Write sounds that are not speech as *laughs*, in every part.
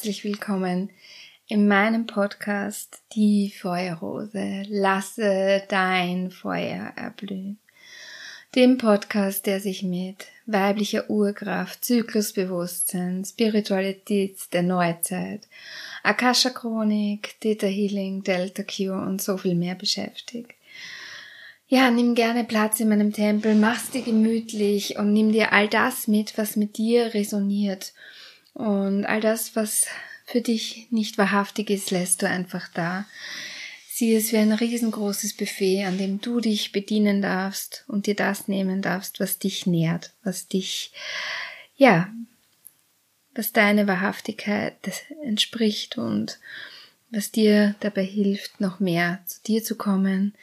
herzlich willkommen in meinem Podcast Die Feuerrose. Lasse dein Feuer erblühen dem Podcast, der sich mit weiblicher Urkraft, Zyklusbewusstsein, Spiritualität der Neuzeit, Akasha Chronik, Theta Healing, Delta Q und so viel mehr beschäftigt. Ja, nimm gerne Platz in meinem Tempel, mach's dir gemütlich und nimm dir all das mit, was mit dir resoniert. Und all das, was für dich nicht wahrhaftig ist, lässt du einfach da. Sieh es wie ein riesengroßes Buffet, an dem du dich bedienen darfst und dir das nehmen darfst, was dich nährt, was dich, ja, was deine Wahrhaftigkeit entspricht und was dir dabei hilft, noch mehr zu dir zu kommen,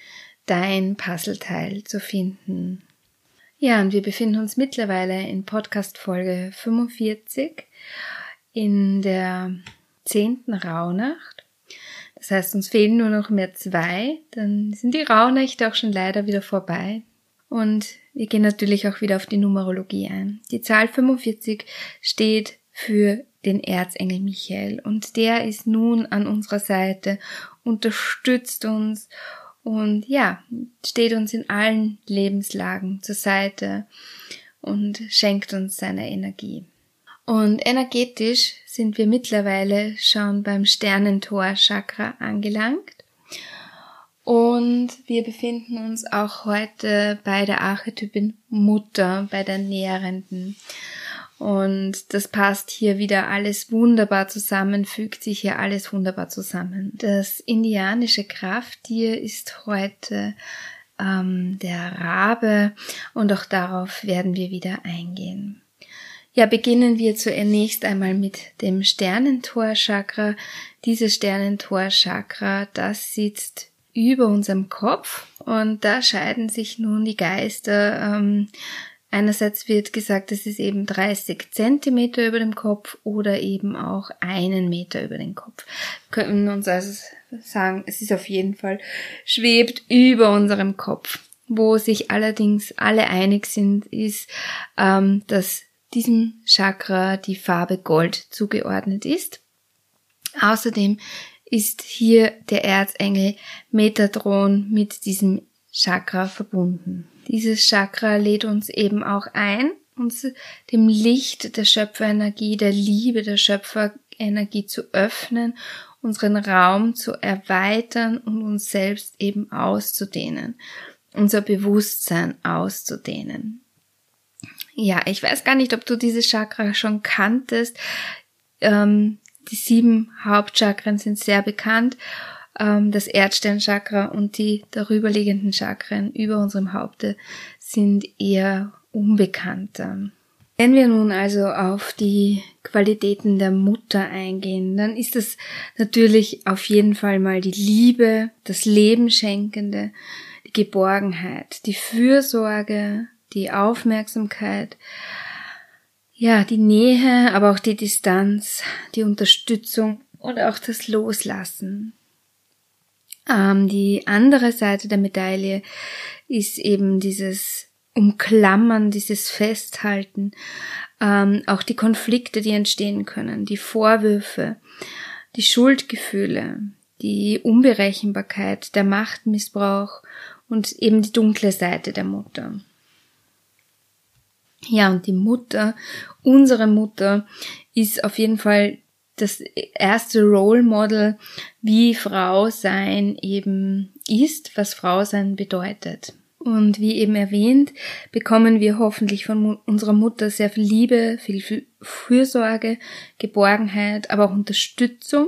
dein Puzzleteil zu finden. Ja, und wir befinden uns mittlerweile in Podcast Folge 45 in der zehnten Rauhnacht das heißt, uns fehlen nur noch mehr zwei, dann sind die Rauhnächte auch schon leider wieder vorbei. Und wir gehen natürlich auch wieder auf die Numerologie ein. Die Zahl 45 steht für den Erzengel Michael und der ist nun an unserer Seite, unterstützt uns und ja, steht uns in allen Lebenslagen zur Seite und schenkt uns seine Energie. Und energetisch sind wir mittlerweile schon beim Sternentor-Chakra angelangt. Und wir befinden uns auch heute bei der Archetypin Mutter, bei der Nährenden. Und das passt hier wieder alles wunderbar zusammen, fügt sich hier alles wunderbar zusammen. Das indianische Krafttier ist heute ähm, der Rabe und auch darauf werden wir wieder eingehen. Ja, beginnen wir zunächst einmal mit dem Sternentor-Chakra. Dieses Sternentor-Chakra, das sitzt über unserem Kopf und da scheiden sich nun die Geister. Ähm, einerseits wird gesagt, es ist eben 30 Zentimeter über dem Kopf oder eben auch einen Meter über den Kopf. Wir können uns also sagen, es ist auf jeden Fall schwebt über unserem Kopf. Wo sich allerdings alle einig sind, ist, ähm, dass diesem Chakra die Farbe Gold zugeordnet ist. Außerdem ist hier der Erzengel Metatron mit diesem Chakra verbunden. Dieses Chakra lädt uns eben auch ein, uns dem Licht der Schöpferenergie, der Liebe der Schöpferenergie zu öffnen, unseren Raum zu erweitern und uns selbst eben auszudehnen, unser Bewusstsein auszudehnen. Ja, ich weiß gar nicht, ob du dieses Chakra schon kanntest. Ähm, die sieben Hauptchakren sind sehr bekannt. Ähm, das Erdsternchakra und die darüberliegenden Chakren über unserem Haupte sind eher unbekannter. Wenn wir nun also auf die Qualitäten der Mutter eingehen, dann ist es natürlich auf jeden Fall mal die Liebe, das Leben schenkende, die Geborgenheit, die Fürsorge, die Aufmerksamkeit, ja, die Nähe, aber auch die Distanz, die Unterstützung und auch das Loslassen. Ähm, die andere Seite der Medaille ist eben dieses Umklammern, dieses Festhalten, ähm, auch die Konflikte, die entstehen können, die Vorwürfe, die Schuldgefühle, die Unberechenbarkeit, der Machtmissbrauch und eben die dunkle Seite der Mutter. Ja, und die Mutter, unsere Mutter, ist auf jeden Fall das erste Role Model, wie Frau sein eben ist, was Frau sein bedeutet. Und wie eben erwähnt, bekommen wir hoffentlich von unserer Mutter sehr viel Liebe, viel Fürsorge, Geborgenheit, aber auch Unterstützung.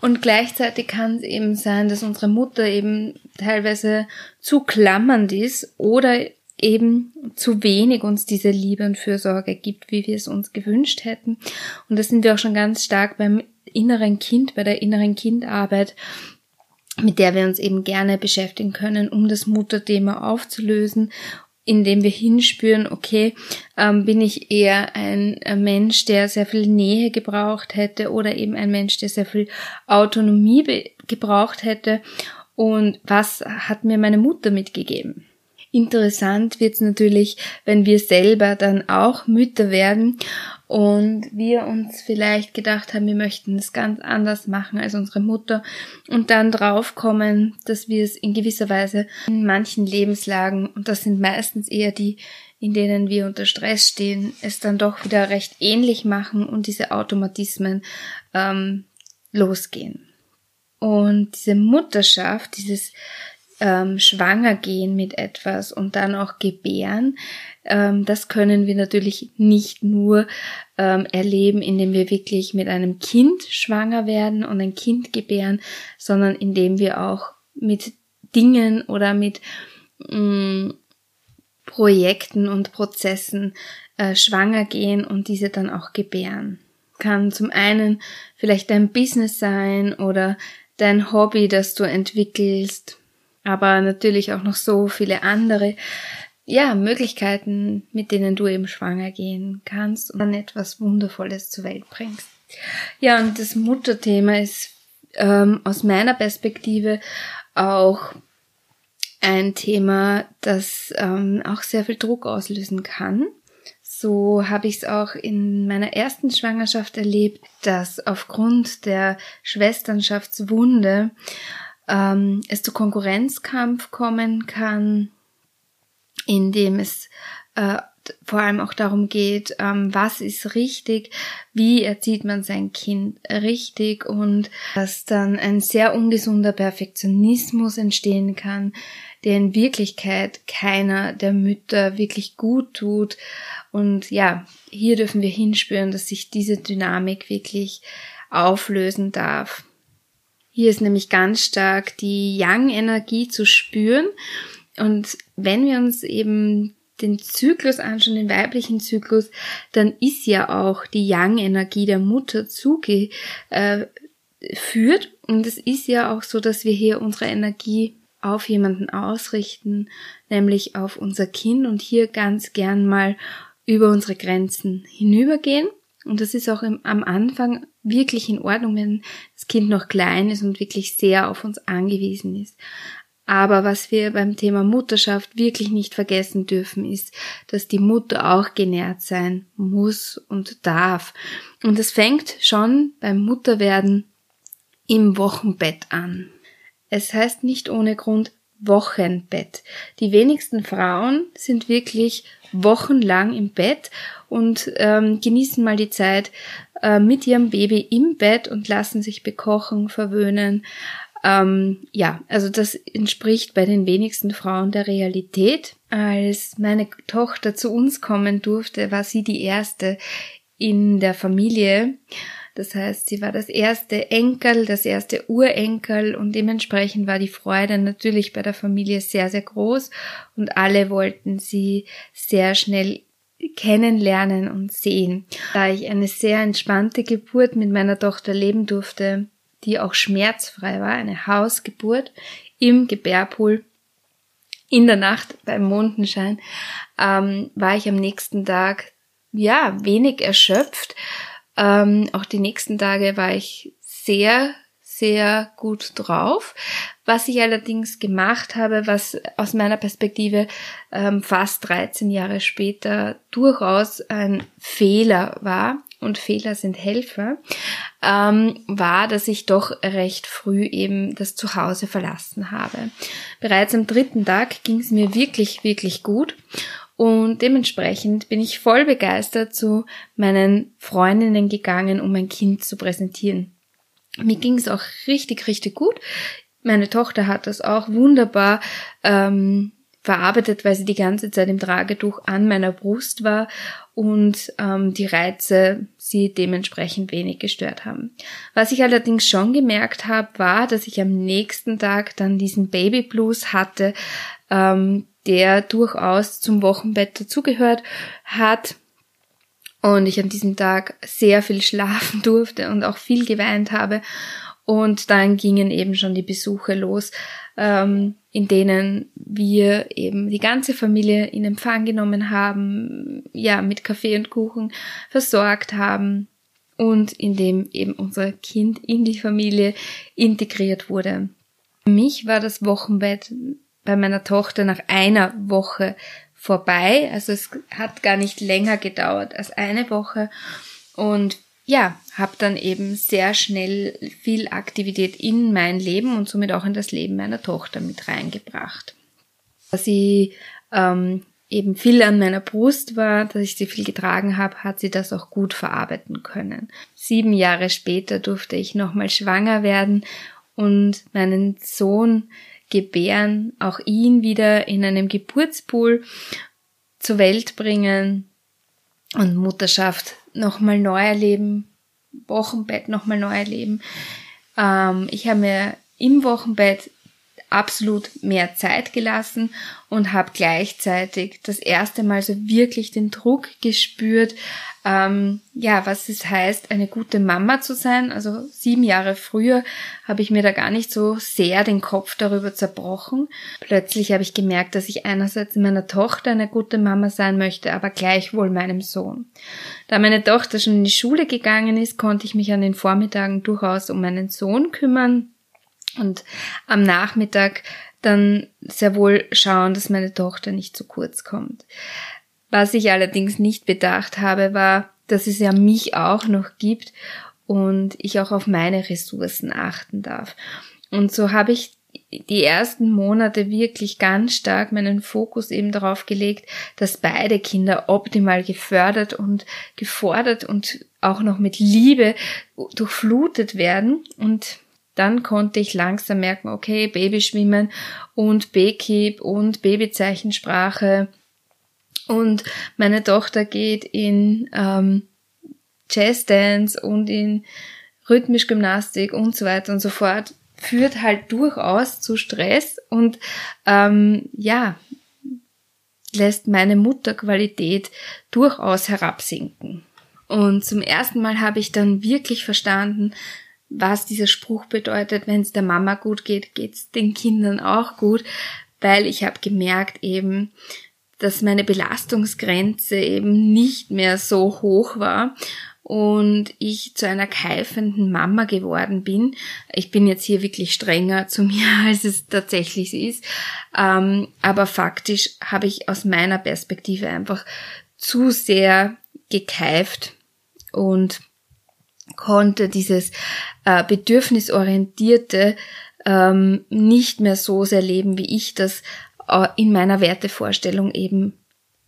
Und gleichzeitig kann es eben sein, dass unsere Mutter eben teilweise zu klammernd ist oder eben zu wenig uns diese Liebe und Fürsorge gibt, wie wir es uns gewünscht hätten. Und da sind wir auch schon ganz stark beim inneren Kind, bei der inneren Kindarbeit, mit der wir uns eben gerne beschäftigen können, um das Mutterthema aufzulösen indem wir hinspüren, okay, ähm, bin ich eher ein, ein, Mensch, der sehr viel Nähe gebraucht hätte oder eben ein Mensch, der sehr viel Autonomie gebraucht hätte und was hat mir meine Mutter mitgegeben. Interessant wird's natürlich, wenn wir selber dann auch Mütter werden und wir uns vielleicht gedacht haben, wir möchten es ganz anders machen als unsere Mutter und dann draufkommen, dass wir es in gewisser Weise in manchen Lebenslagen, und das sind meistens eher die, in denen wir unter Stress stehen, es dann doch wieder recht ähnlich machen und diese Automatismen ähm, losgehen. Und diese Mutterschaft, dieses ähm, schwanger gehen mit etwas und dann auch gebären, ähm, das können wir natürlich nicht nur ähm, erleben, indem wir wirklich mit einem Kind schwanger werden und ein Kind gebären, sondern indem wir auch mit Dingen oder mit mm, Projekten und Prozessen äh, schwanger gehen und diese dann auch gebären. Kann zum einen vielleicht dein Business sein oder dein Hobby, das du entwickelst, aber natürlich auch noch so viele andere ja, Möglichkeiten, mit denen du eben schwanger gehen kannst und dann etwas Wundervolles zur Welt bringst. Ja, und das Mutterthema ist ähm, aus meiner Perspektive auch ein Thema, das ähm, auch sehr viel Druck auslösen kann. So habe ich es auch in meiner ersten Schwangerschaft erlebt, dass aufgrund der Schwesternschaftswunde ähm, es zu Konkurrenzkampf kommen kann, in dem es äh, vor allem auch darum geht, ähm, was ist richtig, wie erzieht man sein Kind richtig und dass dann ein sehr ungesunder Perfektionismus entstehen kann, der in Wirklichkeit keiner der Mütter wirklich gut tut. Und ja, hier dürfen wir hinspüren, dass sich diese Dynamik wirklich auflösen darf. Hier ist nämlich ganz stark die Yang-Energie zu spüren. Und wenn wir uns eben den Zyklus anschauen, den weiblichen Zyklus, dann ist ja auch die Yang-Energie der Mutter zugeführt. Äh, und es ist ja auch so, dass wir hier unsere Energie auf jemanden ausrichten, nämlich auf unser Kind und hier ganz gern mal über unsere Grenzen hinübergehen. Und das ist auch im, am Anfang wirklich in Ordnung, wenn das Kind noch klein ist und wirklich sehr auf uns angewiesen ist. Aber was wir beim Thema Mutterschaft wirklich nicht vergessen dürfen, ist, dass die Mutter auch genährt sein muss und darf. Und das fängt schon beim Mutterwerden im Wochenbett an. Es heißt nicht ohne Grund Wochenbett. Die wenigsten Frauen sind wirklich wochenlang im Bett und ähm, genießen mal die Zeit äh, mit ihrem Baby im Bett und lassen sich bekochen, verwöhnen. Ähm, ja, also das entspricht bei den wenigsten Frauen der Realität. Als meine Tochter zu uns kommen durfte, war sie die erste in der Familie. Das heißt, sie war das erste Enkel, das erste Urenkel und dementsprechend war die Freude natürlich bei der Familie sehr, sehr groß und alle wollten sie sehr schnell kennenlernen und sehen. Da ich eine sehr entspannte Geburt mit meiner Tochter leben durfte, die auch schmerzfrei war, eine Hausgeburt im Gebärpool in der Nacht beim Mondenschein, ähm, war ich am nächsten Tag ja wenig erschöpft. Ähm, auch die nächsten Tage war ich sehr, sehr gut drauf. Was ich allerdings gemacht habe, was aus meiner Perspektive ähm, fast 13 Jahre später durchaus ein Fehler war, und Fehler sind Helfer, ähm, war, dass ich doch recht früh eben das Zuhause verlassen habe. Bereits am dritten Tag ging es mir wirklich, wirklich gut und dementsprechend bin ich voll begeistert zu meinen Freundinnen gegangen, um mein Kind zu präsentieren. Mir ging es auch richtig, richtig gut. Meine Tochter hat das auch wunderbar ähm, verarbeitet, weil sie die ganze Zeit im Tragetuch an meiner Brust war und ähm, die Reize sie dementsprechend wenig gestört haben. Was ich allerdings schon gemerkt habe, war, dass ich am nächsten Tag dann diesen Baby Blues hatte, ähm, der durchaus zum Wochenbett dazugehört hat und ich an diesem Tag sehr viel schlafen *laughs* durfte und auch viel geweint habe Und dann gingen eben schon die Besuche los, ähm, in denen wir eben die ganze Familie in Empfang genommen haben, ja, mit Kaffee und Kuchen versorgt haben und in dem eben unser Kind in die Familie integriert wurde. Für mich war das Wochenbett bei meiner Tochter nach einer Woche vorbei. Also es hat gar nicht länger gedauert als eine Woche. Und ja, habe dann eben sehr schnell viel Aktivität in mein Leben und somit auch in das Leben meiner Tochter mit reingebracht. Dass sie ähm, eben viel an meiner Brust war, dass ich sie viel getragen habe, hat sie das auch gut verarbeiten können. Sieben Jahre später durfte ich nochmal schwanger werden und meinen Sohn gebären, auch ihn wieder in einem Geburtspool zur Welt bringen und Mutterschaft nochmal neu erleben, Wochenbett nochmal neu erleben. Ähm, ich habe mir im Wochenbett absolut mehr Zeit gelassen und habe gleichzeitig das erste Mal so wirklich den Druck gespürt, ähm, ja, was es heißt, eine gute Mama zu sein. Also sieben Jahre früher habe ich mir da gar nicht so sehr den Kopf darüber zerbrochen. Plötzlich habe ich gemerkt, dass ich einerseits meiner Tochter eine gute Mama sein möchte, aber gleichwohl meinem Sohn. Da meine Tochter schon in die Schule gegangen ist, konnte ich mich an den Vormittagen durchaus um meinen Sohn kümmern und am Nachmittag dann sehr wohl schauen, dass meine Tochter nicht zu kurz kommt. Was ich allerdings nicht bedacht habe, war, dass es ja mich auch noch gibt und ich auch auf meine Ressourcen achten darf. Und so habe ich die ersten Monate wirklich ganz stark meinen Fokus eben darauf gelegt, dass beide Kinder optimal gefördert und gefordert und auch noch mit Liebe durchflutet werden. Und dann konnte ich langsam merken, okay, Babyschwimmen und B-Keep und Babyzeichensprache und meine Tochter geht in ähm, Jazzdance und in rhythmisch Gymnastik und so weiter und so fort, führt halt durchaus zu Stress und ähm, ja, lässt meine Mutterqualität durchaus herabsinken. Und zum ersten Mal habe ich dann wirklich verstanden, was dieser Spruch bedeutet, wenn es der Mama gut geht, geht es den Kindern auch gut, weil ich habe gemerkt eben, dass meine Belastungsgrenze eben nicht mehr so hoch war und ich zu einer keifenden Mama geworden bin. Ich bin jetzt hier wirklich strenger zu mir, *laughs* als es tatsächlich ist. Ähm, aber faktisch habe ich aus meiner Perspektive einfach zu sehr gekeift und konnte dieses äh, bedürfnisorientierte ähm, nicht mehr so sehr leben, wie ich das äh, in meiner Wertevorstellung eben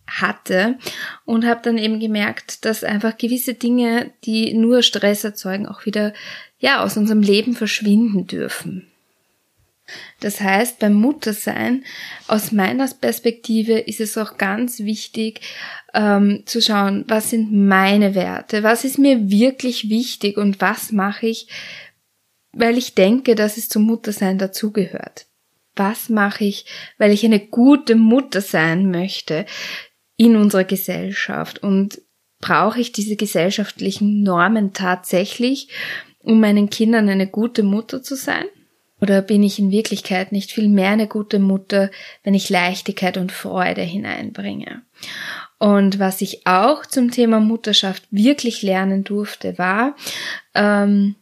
hatte und habe dann eben gemerkt, dass einfach gewisse Dinge, die nur Stress erzeugen, auch wieder ja aus unserem Leben verschwinden dürfen. Das heißt, beim Muttersein, aus meiner Perspektive, ist es auch ganz wichtig ähm, zu schauen, was sind meine Werte, was ist mir wirklich wichtig und was mache ich, weil ich denke, dass es zum Muttersein dazugehört. Was mache ich, weil ich eine gute Mutter sein möchte in unserer Gesellschaft und brauche ich diese gesellschaftlichen Normen tatsächlich, um meinen Kindern eine gute Mutter zu sein? Oder bin ich in Wirklichkeit nicht viel mehr eine gute Mutter, wenn ich Leichtigkeit und Freude hineinbringe? Und was ich auch zum Thema Mutterschaft wirklich lernen durfte, war, ähm,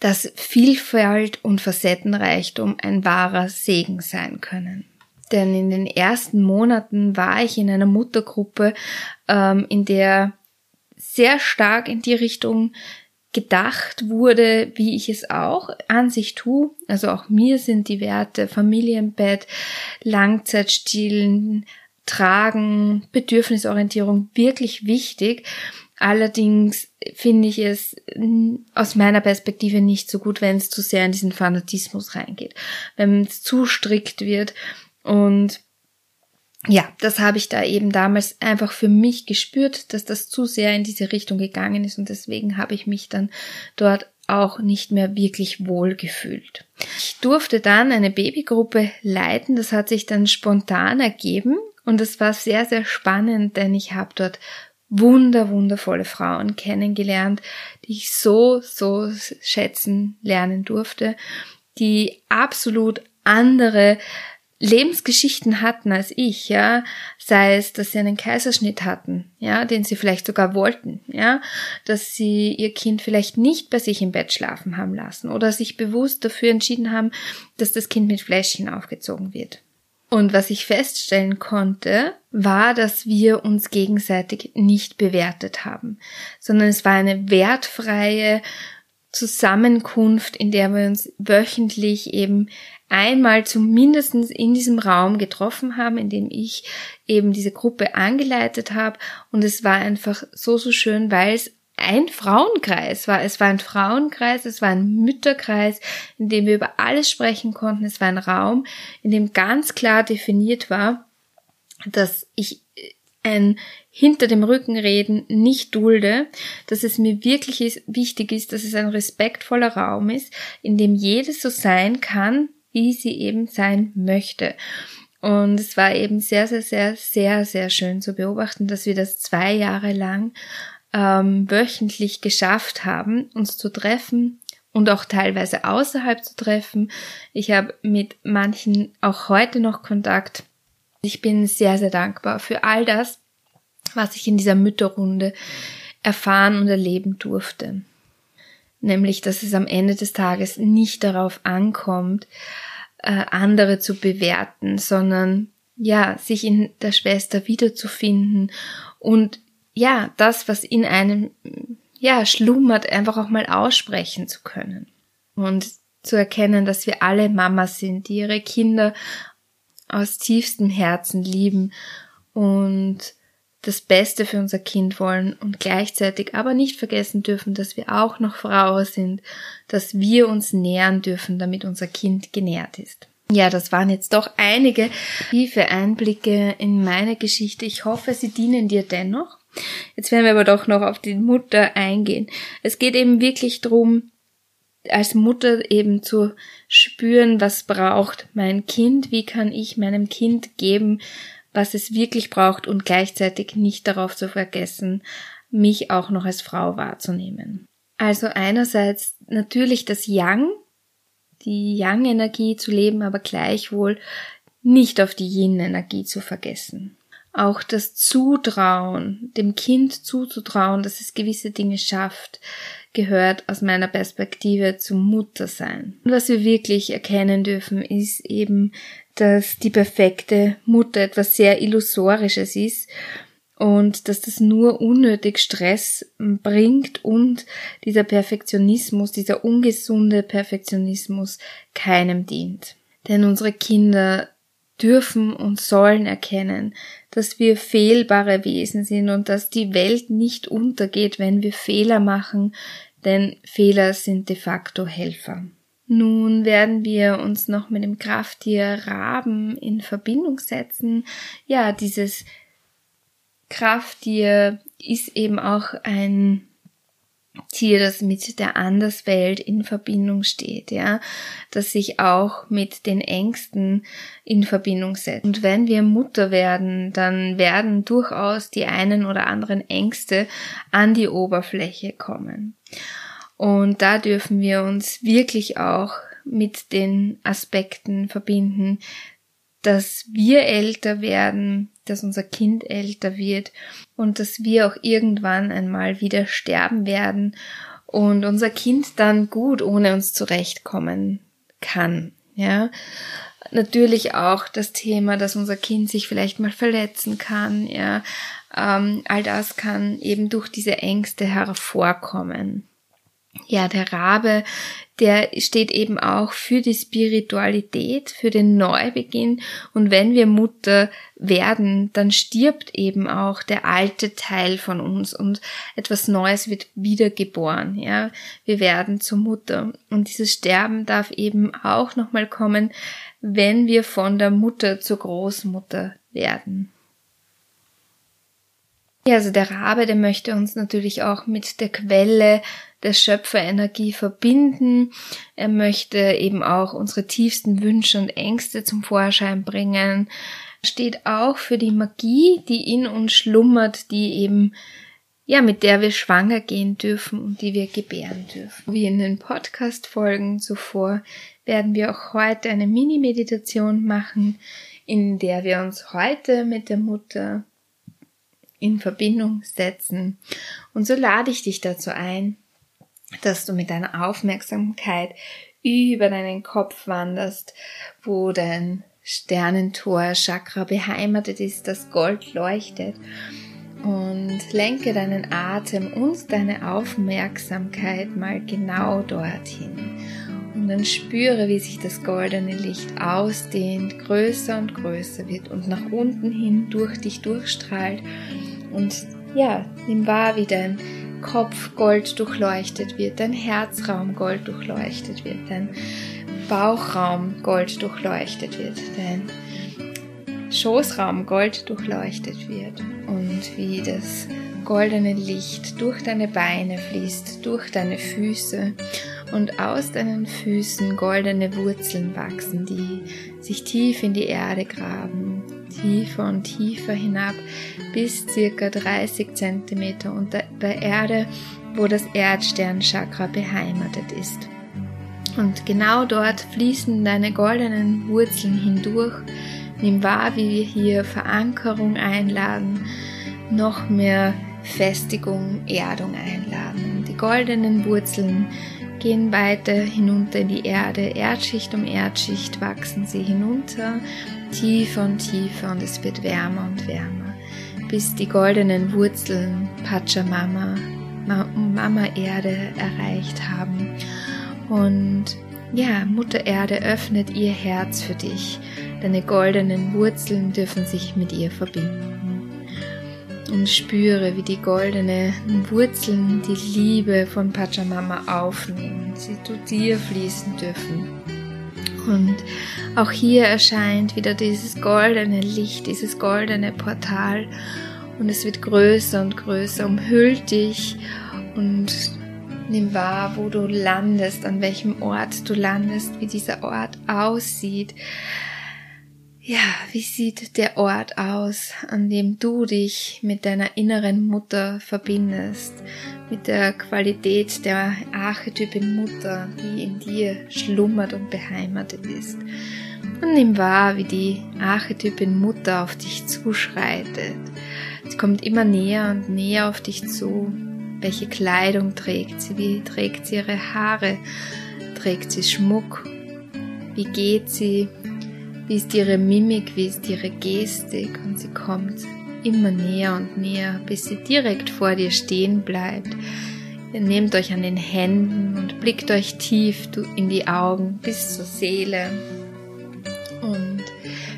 dass Vielfalt und Facettenreichtum ein wahrer Segen sein können. Denn in den ersten Monaten war ich in einer Muttergruppe, ähm, in der sehr stark in die Richtung gedacht wurde, wie ich es auch an sich tue. Also auch mir sind die Werte Familienbett, Langzeitstillen, Tragen, Bedürfnisorientierung wirklich wichtig. Allerdings finde ich es aus meiner Perspektive nicht so gut, wenn es zu sehr in diesen Fanatismus reingeht, wenn es zu strikt wird und ja, das habe ich da eben damals einfach für mich gespürt, dass das zu sehr in diese Richtung gegangen ist und deswegen habe ich mich dann dort auch nicht mehr wirklich wohl gefühlt. Ich durfte dann eine Babygruppe leiten, das hat sich dann spontan ergeben und es war sehr, sehr spannend, denn ich habe dort wunder, wundervolle Frauen kennengelernt, die ich so, so schätzen lernen durfte, die absolut andere Lebensgeschichten hatten als ich, ja, sei es, dass sie einen Kaiserschnitt hatten, ja, den sie vielleicht sogar wollten, ja, dass sie ihr Kind vielleicht nicht bei sich im Bett schlafen haben lassen oder sich bewusst dafür entschieden haben, dass das Kind mit Fläschchen aufgezogen wird. Und was ich feststellen konnte, war, dass wir uns gegenseitig nicht bewertet haben, sondern es war eine wertfreie Zusammenkunft, in der wir uns wöchentlich eben einmal zumindest in diesem Raum getroffen haben, in dem ich eben diese Gruppe angeleitet habe. Und es war einfach so, so schön, weil es ein Frauenkreis war. Es war ein Frauenkreis, es war ein Mütterkreis, in dem wir über alles sprechen konnten. Es war ein Raum, in dem ganz klar definiert war, dass ich ein hinter dem Rücken reden nicht dulde, dass es mir wirklich ist, wichtig ist, dass es ein respektvoller Raum ist, in dem jedes so sein kann, wie sie eben sein möchte. Und es war eben sehr, sehr, sehr, sehr, sehr schön zu beobachten, dass wir das zwei Jahre lang ähm, wöchentlich geschafft haben, uns zu treffen und auch teilweise außerhalb zu treffen. Ich habe mit manchen auch heute noch Kontakt. Ich bin sehr, sehr dankbar für all das, was ich in dieser Mütterrunde erfahren und erleben durfte nämlich dass es am Ende des Tages nicht darauf ankommt, äh, andere zu bewerten, sondern ja, sich in der Schwester wiederzufinden. Und ja, das, was in einem ja schlummert, einfach auch mal aussprechen zu können. Und zu erkennen, dass wir alle Mamas sind, die ihre Kinder aus tiefstem Herzen lieben. Und das Beste für unser Kind wollen und gleichzeitig aber nicht vergessen dürfen, dass wir auch noch Frauen sind, dass wir uns nähern dürfen, damit unser Kind genährt ist. Ja, das waren jetzt doch einige tiefe Einblicke in meine Geschichte. Ich hoffe, sie dienen dir dennoch. Jetzt werden wir aber doch noch auf die Mutter eingehen. Es geht eben wirklich drum, als Mutter eben zu spüren, was braucht mein Kind, wie kann ich meinem Kind geben, was es wirklich braucht und gleichzeitig nicht darauf zu vergessen, mich auch noch als Frau wahrzunehmen. Also einerseits natürlich das Yang, die Yang-Energie zu leben, aber gleichwohl nicht auf die Yin-Energie zu vergessen. Auch das Zutrauen, dem Kind zuzutrauen, dass es gewisse Dinge schafft, gehört aus meiner Perspektive zum Muttersein. Und was wir wirklich erkennen dürfen, ist eben, dass die perfekte Mutter etwas sehr Illusorisches ist und dass das nur unnötig Stress bringt und dieser Perfektionismus, dieser ungesunde Perfektionismus keinem dient. Denn unsere Kinder dürfen und sollen erkennen, dass wir fehlbare Wesen sind und dass die Welt nicht untergeht, wenn wir Fehler machen, denn Fehler sind de facto Helfer. Nun werden wir uns noch mit dem Krafttier Raben in Verbindung setzen. Ja, dieses Krafttier ist eben auch ein Tier, das mit der Anderswelt in Verbindung steht, ja, das sich auch mit den Ängsten in Verbindung setzt. Und wenn wir Mutter werden, dann werden durchaus die einen oder anderen Ängste an die Oberfläche kommen. Und da dürfen wir uns wirklich auch mit den Aspekten verbinden, dass wir älter werden, dass unser Kind älter wird und dass wir auch irgendwann einmal wieder sterben werden und unser Kind dann gut ohne uns zurechtkommen kann. Ja, natürlich auch das Thema, dass unser Kind sich vielleicht mal verletzen kann. Ja, ähm, all das kann eben durch diese Ängste hervorkommen ja, der Rabe, der steht eben auch für die Spiritualität, für den Neubeginn. Und wenn wir Mutter werden, dann stirbt eben auch der alte Teil von uns und etwas Neues wird wiedergeboren. Ja, wir werden zur Mutter. Und dieses Sterben darf eben auch nochmal kommen, wenn wir von der Mutter zur Großmutter werden. Ja, also der Rabe, der möchte uns natürlich auch mit der Quelle der Schöpferenergie verbinden. Er möchte eben auch unsere tiefsten Wünsche und Ängste zum Vorschein bringen. Steht auch für die Magie, die in uns schlummert, die eben ja, mit der wir schwanger gehen dürfen und die wir gebären dürfen. Wie in den Podcast-Folgen zuvor werden wir auch heute eine Mini-Meditation machen, in der wir uns heute mit der Mutter in Verbindung setzen. Und so lade ich dich dazu ein, dass du mit deiner Aufmerksamkeit über deinen Kopf wanderst, wo dein Sternentor Chakra beheimatet ist, das Gold leuchtet und lenke deinen Atem und deine Aufmerksamkeit mal genau dorthin. Und dann spüre, wie sich das goldene Licht ausdehnt, größer und größer wird und nach unten hin durch dich durchstrahlt. Und ja, nimm wahr, wie dein Kopf gold durchleuchtet wird, dein Herzraum gold durchleuchtet wird, dein Bauchraum gold durchleuchtet wird, dein Schoßraum gold durchleuchtet wird und wie das goldene Licht durch deine Beine fließt, durch deine Füße und aus deinen Füßen goldene Wurzeln wachsen, die sich tief in die Erde graben, tiefer und tiefer hinab bis circa 30 Zentimeter unter der Erde, wo das Erdsternchakra beheimatet ist. Und genau dort fließen deine goldenen Wurzeln hindurch. Nimm wahr, wie wir hier Verankerung einladen, noch mehr Festigung, Erdung einladen. Die goldenen Wurzeln gehen weiter hinunter in die Erde. Erdschicht um Erdschicht wachsen sie hinunter, tiefer und tiefer und es wird wärmer und wärmer, bis die goldenen Wurzeln Pachamama, Mama Erde erreicht haben. Und ja, Mutter Erde öffnet ihr Herz für dich. Deine goldenen Wurzeln dürfen sich mit ihr verbinden und spüre, wie die goldenen Wurzeln die Liebe von Pachamama aufnehmen, sie zu dir fließen dürfen. Und auch hier erscheint wieder dieses goldene Licht, dieses goldene Portal. Und es wird größer und größer, umhüllt dich und nimm wahr, wo du landest, an welchem Ort du landest, wie dieser Ort aussieht ja, wie sieht der Ort aus, an dem du dich mit deiner inneren Mutter verbindest, mit der Qualität der Archetypin Mutter, die in dir schlummert und beheimatet ist? Und nimm wahr, wie die Archetypin Mutter auf dich zuschreitet. Sie kommt immer näher und näher auf dich zu. Welche Kleidung trägt sie? Wie trägt sie ihre Haare? Trägt sie Schmuck? Wie geht sie? Wie ist ihre Mimik, wie ist ihre Gestik und sie kommt immer näher und näher, bis sie direkt vor dir stehen bleibt. Ihr nehmt euch an den Händen und blickt euch tief in die Augen bis zur Seele. Und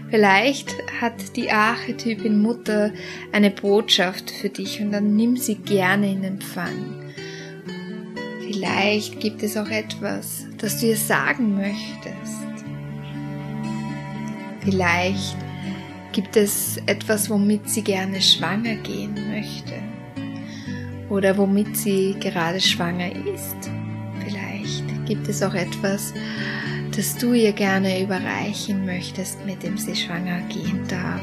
vielleicht hat die Archetypin Mutter eine Botschaft für dich und dann nimm sie gerne in Empfang. Vielleicht gibt es auch etwas, das du ihr sagen möchtest. Vielleicht gibt es etwas, womit sie gerne schwanger gehen möchte oder womit sie gerade schwanger ist. Vielleicht gibt es auch etwas, das du ihr gerne überreichen möchtest, mit dem sie schwanger gehen darf,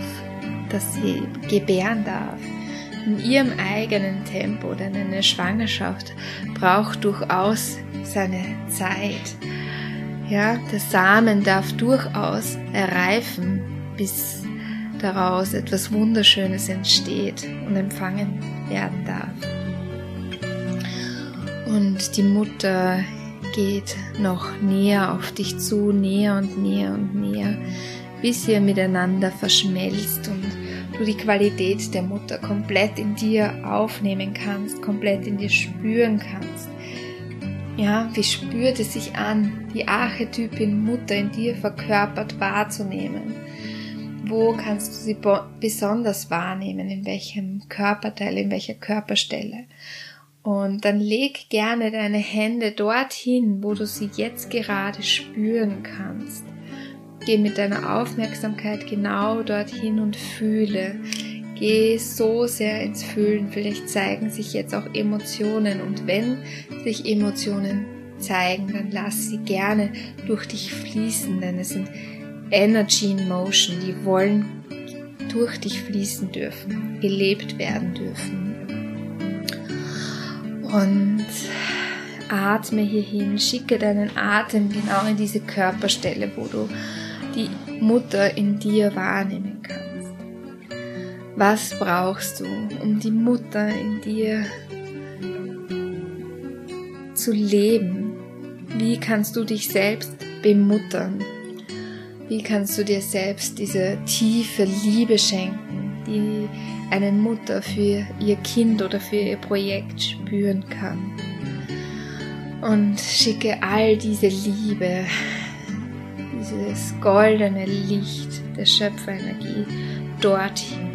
dass sie gebären darf. In ihrem eigenen Tempo, denn eine Schwangerschaft braucht durchaus seine Zeit ja, der Samen darf durchaus erreifen, bis daraus etwas Wunderschönes entsteht und empfangen werden darf. Und die Mutter geht noch näher auf dich zu, näher und näher und näher, bis ihr miteinander verschmelzt und du die Qualität der Mutter komplett in dir aufnehmen kannst, komplett in dir spüren kannst. Ja, wie spürt es sich an, die Archetypin Mutter in dir verkörpert wahrzunehmen? Wo kannst du sie besonders wahrnehmen? In welchem Körperteil, in welcher Körperstelle? Und dann leg gerne deine Hände dorthin, wo du sie jetzt gerade spüren kannst. Geh mit deiner Aufmerksamkeit genau dorthin und fühle. Geh so sehr ins Fühlen. Vielleicht zeigen sich jetzt auch Emotionen. Und wenn sich Emotionen zeigen, dann lass sie gerne durch dich fließen, denn es sind Energy in Motion, die wollen durch dich fließen dürfen, gelebt werden dürfen. Und atme hierhin, schicke deinen Atem genau in diese Körperstelle, wo du die Mutter in dir wahrnehmen kannst. Was brauchst du, um die Mutter in dir zu leben? Wie kannst du dich selbst bemuttern? Wie kannst du dir selbst diese tiefe Liebe schenken, die eine Mutter für ihr Kind oder für ihr Projekt spüren kann? Und schicke all diese Liebe, dieses goldene Licht der Schöpferenergie dorthin.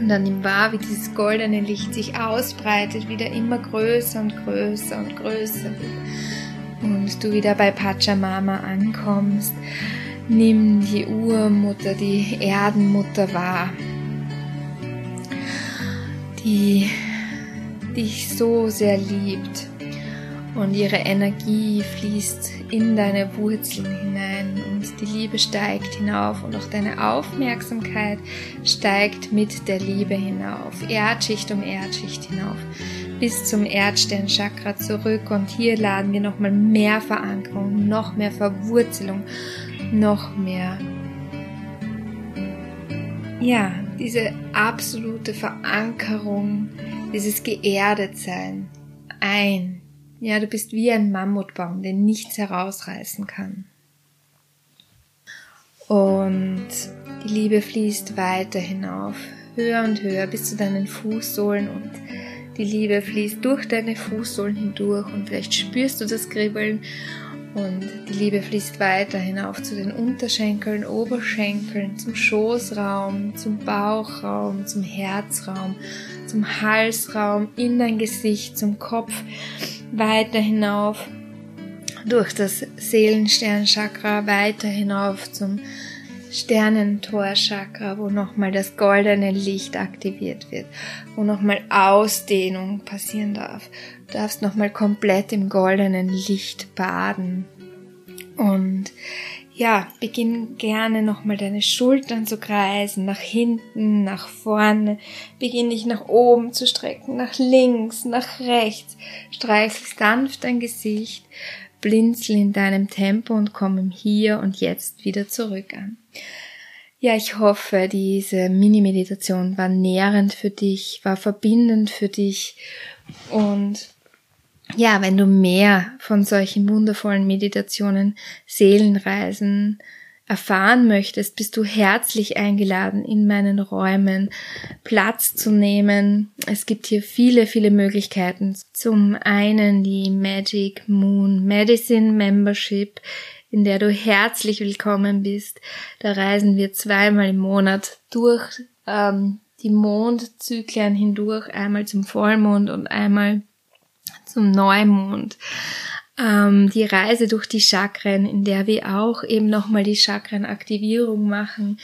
Und dann nimm wahr, wie dieses goldene Licht sich ausbreitet, wieder immer größer und größer und größer wird. Und du wieder bei Pachamama ankommst Nimm die Urmutter, die Erdenmutter wahr, die dich so sehr liebt und ihre Energie fließt in deine Wurzeln hinein und die Liebe steigt hinauf und auch deine Aufmerksamkeit steigt mit der Liebe hinauf, Erdschicht um Erdschicht hinauf bis zum Erdsternchakra zurück und hier laden wir nochmal mehr Verankerung, noch mehr Verwurzelung noch mehr. Ja, diese absolute Verankerung, dieses Geerdetsein ein. Ja, du bist wie ein Mammutbaum, den nichts herausreißen kann. Und die Liebe fließt weiter hinauf, höher und höher bis zu deinen Fußsohlen. Und die Liebe fließt durch deine Fußsohlen hindurch. Und vielleicht spürst du das Kribbeln. Und die Liebe fließt weiter hinauf zu den Unterschenkeln, Oberschenkeln, zum Schoßraum, zum Bauchraum, zum Herzraum, zum Halsraum, in dein Gesicht, zum Kopf, weiter hinauf durch das Seelensternchakra, weiter hinauf zum Sternentorchakra, wo nochmal das goldene Licht aktiviert wird, wo nochmal Ausdehnung passieren darf. Du darfst nochmal komplett im goldenen Licht baden. Und ja, beginn gerne nochmal deine Schultern zu kreisen, nach hinten, nach vorne. Beginn dich nach oben zu strecken, nach links, nach rechts. Streichel sanft dein Gesicht blinzel in deinem Tempo und komm im Hier und Jetzt wieder zurück an. Ja, ich hoffe, diese Mini-Meditation war nährend für dich, war verbindend für dich und ja, wenn du mehr von solchen wundervollen Meditationen, Seelenreisen, erfahren möchtest, bist du herzlich eingeladen, in meinen Räumen Platz zu nehmen. Es gibt hier viele, viele Möglichkeiten. Zum einen die Magic Moon Medicine Membership, in der du herzlich willkommen bist. Da reisen wir zweimal im Monat durch ähm, die Mondzyklen hindurch, einmal zum Vollmond und einmal zum Neumond ähm, die Reise durch die Chakren, in der wir auch eben nochmal die Chakrenaktivierung machen.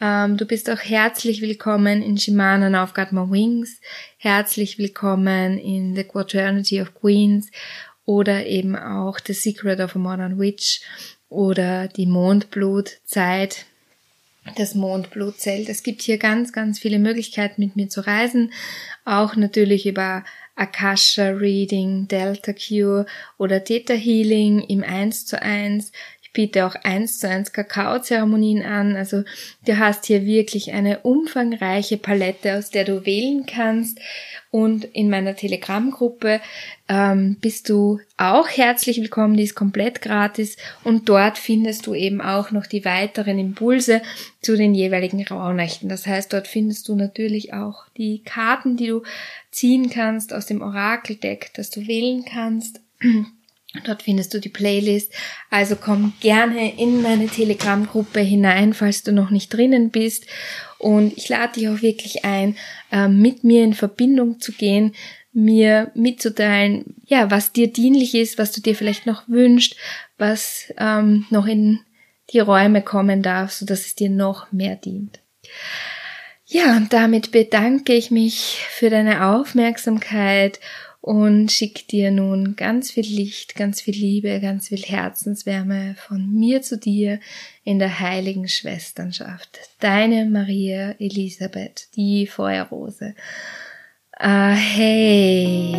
Ähm, du bist auch herzlich willkommen in Shimana Now I've My Wings, herzlich willkommen in The Quaternity of Queens oder eben auch The Secret of a Modern Witch oder die Mondblutzeit, das Mondblutzelt. Es gibt hier ganz, ganz viele Möglichkeiten mit mir zu reisen, auch natürlich über Akasha Reading, Delta Q oder Theta Healing im 1 zu 1. Ich biete auch 1 zu 1 Kakaozeremonien an. Also du hast hier wirklich eine umfangreiche Palette, aus der du wählen kannst. Und in meiner Telegram-Gruppe ähm, bist du auch herzlich willkommen, die ist komplett gratis und dort findest du eben auch noch die weiteren Impulse zu den jeweiligen Rauhnächten. Das heißt, dort findest du natürlich auch die Karten, die du ziehen kannst aus dem Orakeldeck, das du wählen kannst. Dort findest du die Playlist. Also komm gerne in meine Telegram-Gruppe hinein, falls du noch nicht drinnen bist. Und ich lade dich auch wirklich ein, ähm, mit mir in Verbindung zu gehen, mir mitzuteilen, ja, was dir dienlich ist, was du dir vielleicht noch wünscht, was ähm, noch in die Räume kommen darf, so dass es dir noch mehr dient. Ja, und damit bedanke ich mich für deine Aufmerksamkeit und schick dir nun ganz viel Licht, ganz viel Liebe, ganz viel Herzenswärme von mir zu dir in der heiligen Schwesternschaft. Deine Maria Elisabeth, die Feuerrose. Ah, hey.